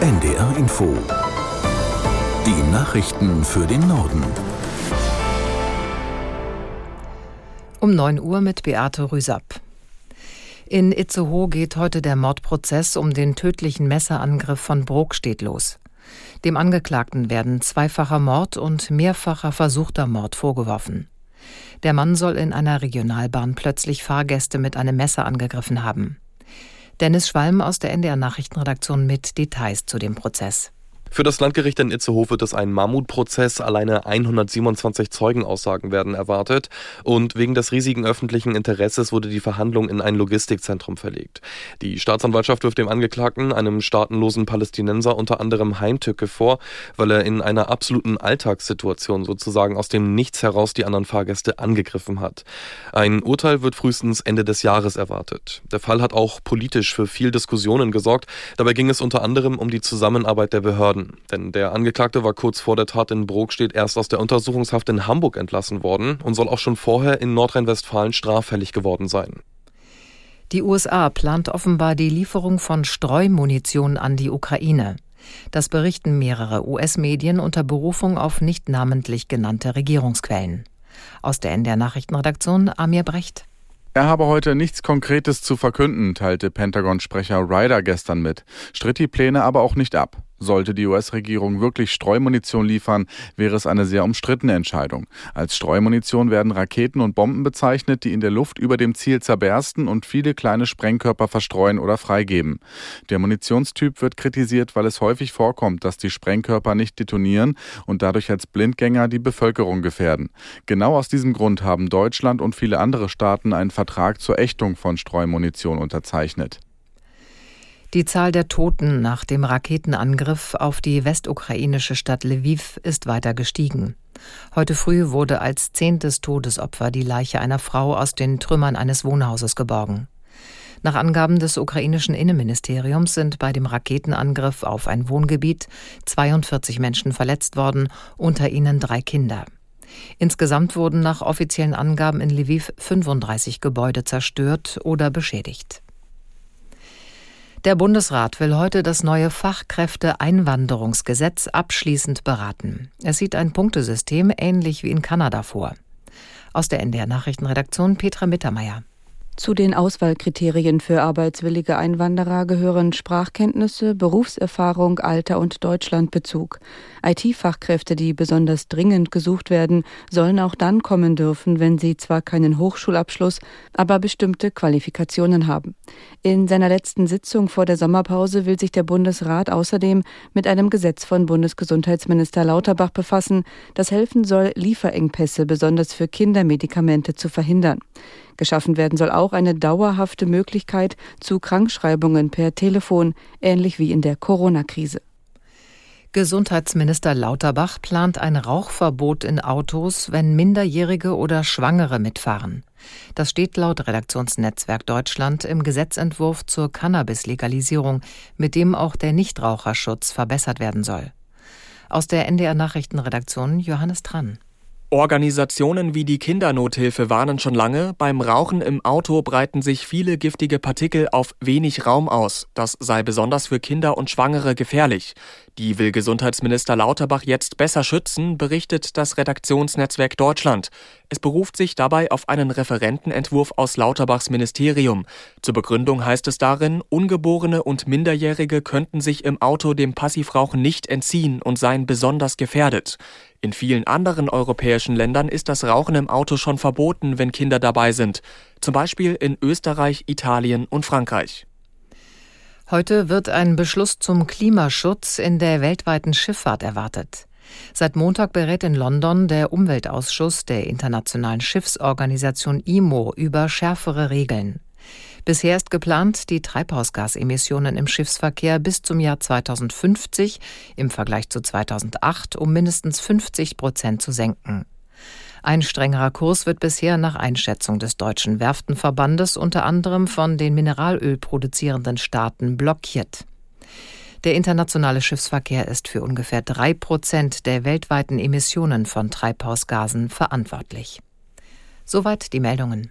NDR Info. Die Nachrichten für den Norden. Um 9 Uhr mit Beate Rüsapp. In Itzehoe geht heute der Mordprozess um den tödlichen Messerangriff von Brokstedt los. Dem Angeklagten werden zweifacher Mord und mehrfacher versuchter Mord vorgeworfen. Der Mann soll in einer Regionalbahn plötzlich Fahrgäste mit einem Messer angegriffen haben. Dennis Schwalm aus der NDR Nachrichtenredaktion mit Details zu dem Prozess. Für das Landgericht in Itzehoe wird es ein Mammutprozess. Alleine 127 Zeugenaussagen werden erwartet. Und wegen des riesigen öffentlichen Interesses wurde die Verhandlung in ein Logistikzentrum verlegt. Die Staatsanwaltschaft wirft dem Angeklagten, einem staatenlosen Palästinenser, unter anderem Heimtücke vor, weil er in einer absoluten Alltagssituation sozusagen aus dem Nichts heraus die anderen Fahrgäste angegriffen hat. Ein Urteil wird frühestens Ende des Jahres erwartet. Der Fall hat auch politisch für viel Diskussionen gesorgt. Dabei ging es unter anderem um die Zusammenarbeit der Behörden. Denn der Angeklagte war kurz vor der Tat in Brokstedt erst aus der Untersuchungshaft in Hamburg entlassen worden und soll auch schon vorher in Nordrhein-Westfalen straffällig geworden sein. Die USA plant offenbar die Lieferung von Streumunition an die Ukraine. Das berichten mehrere US-Medien unter Berufung auf nicht namentlich genannte Regierungsquellen. Aus der NDR Nachrichtenredaktion Amir Brecht. Er habe heute nichts Konkretes zu verkünden, teilte Pentagon-Sprecher Ryder gestern mit, stritt die Pläne aber auch nicht ab. Sollte die US-Regierung wirklich Streumunition liefern, wäre es eine sehr umstrittene Entscheidung. Als Streumunition werden Raketen und Bomben bezeichnet, die in der Luft über dem Ziel zerbersten und viele kleine Sprengkörper verstreuen oder freigeben. Der Munitionstyp wird kritisiert, weil es häufig vorkommt, dass die Sprengkörper nicht detonieren und dadurch als Blindgänger die Bevölkerung gefährden. Genau aus diesem Grund haben Deutschland und viele andere Staaten einen Vertrag zur Ächtung von Streumunition unterzeichnet. Die Zahl der Toten nach dem Raketenangriff auf die westukrainische Stadt Lviv ist weiter gestiegen. Heute früh wurde als zehntes Todesopfer die Leiche einer Frau aus den Trümmern eines Wohnhauses geborgen. Nach Angaben des ukrainischen Innenministeriums sind bei dem Raketenangriff auf ein Wohngebiet 42 Menschen verletzt worden, unter ihnen drei Kinder. Insgesamt wurden nach offiziellen Angaben in Lviv 35 Gebäude zerstört oder beschädigt. Der Bundesrat will heute das neue Fachkräfteeinwanderungsgesetz abschließend beraten. Es sieht ein Punktesystem ähnlich wie in Kanada vor. Aus der NDR Nachrichtenredaktion Petra Mittermeier. Zu den Auswahlkriterien für arbeitswillige Einwanderer gehören Sprachkenntnisse, Berufserfahrung, Alter und Deutschlandbezug. IT-Fachkräfte, die besonders dringend gesucht werden, sollen auch dann kommen dürfen, wenn sie zwar keinen Hochschulabschluss, aber bestimmte Qualifikationen haben. In seiner letzten Sitzung vor der Sommerpause will sich der Bundesrat außerdem mit einem Gesetz von Bundesgesundheitsminister Lauterbach befassen, das helfen soll, Lieferengpässe besonders für Kindermedikamente zu verhindern. Geschaffen werden soll auch eine dauerhafte Möglichkeit zu Krankschreibungen per Telefon, ähnlich wie in der Corona-Krise. Gesundheitsminister Lauterbach plant ein Rauchverbot in Autos, wenn Minderjährige oder Schwangere mitfahren. Das steht laut Redaktionsnetzwerk Deutschland im Gesetzentwurf zur Cannabis-Legalisierung, mit dem auch der Nichtraucherschutz verbessert werden soll. Aus der NDR Nachrichtenredaktion Johannes Trann. Organisationen wie die Kindernothilfe warnen schon lange, beim Rauchen im Auto breiten sich viele giftige Partikel auf wenig Raum aus. Das sei besonders für Kinder und Schwangere gefährlich. Die will Gesundheitsminister Lauterbach jetzt besser schützen, berichtet das Redaktionsnetzwerk Deutschland. Es beruft sich dabei auf einen Referentenentwurf aus Lauterbachs Ministerium. Zur Begründung heißt es darin, Ungeborene und Minderjährige könnten sich im Auto dem Passivrauchen nicht entziehen und seien besonders gefährdet. In vielen anderen europäischen Ländern ist das Rauchen im Auto schon verboten, wenn Kinder dabei sind. Zum Beispiel in Österreich, Italien und Frankreich. Heute wird ein Beschluss zum Klimaschutz in der weltweiten Schifffahrt erwartet. Seit Montag berät in London der Umweltausschuss der Internationalen Schiffsorganisation IMO über schärfere Regeln. Bisher ist geplant, die Treibhausgasemissionen im Schiffsverkehr bis zum Jahr 2050 im Vergleich zu 2008 um mindestens 50 Prozent zu senken. Ein strengerer Kurs wird bisher nach Einschätzung des Deutschen Werftenverbandes unter anderem von den Mineralöl produzierenden Staaten blockiert. Der internationale Schiffsverkehr ist für ungefähr drei Prozent der weltweiten Emissionen von Treibhausgasen verantwortlich. Soweit die Meldungen.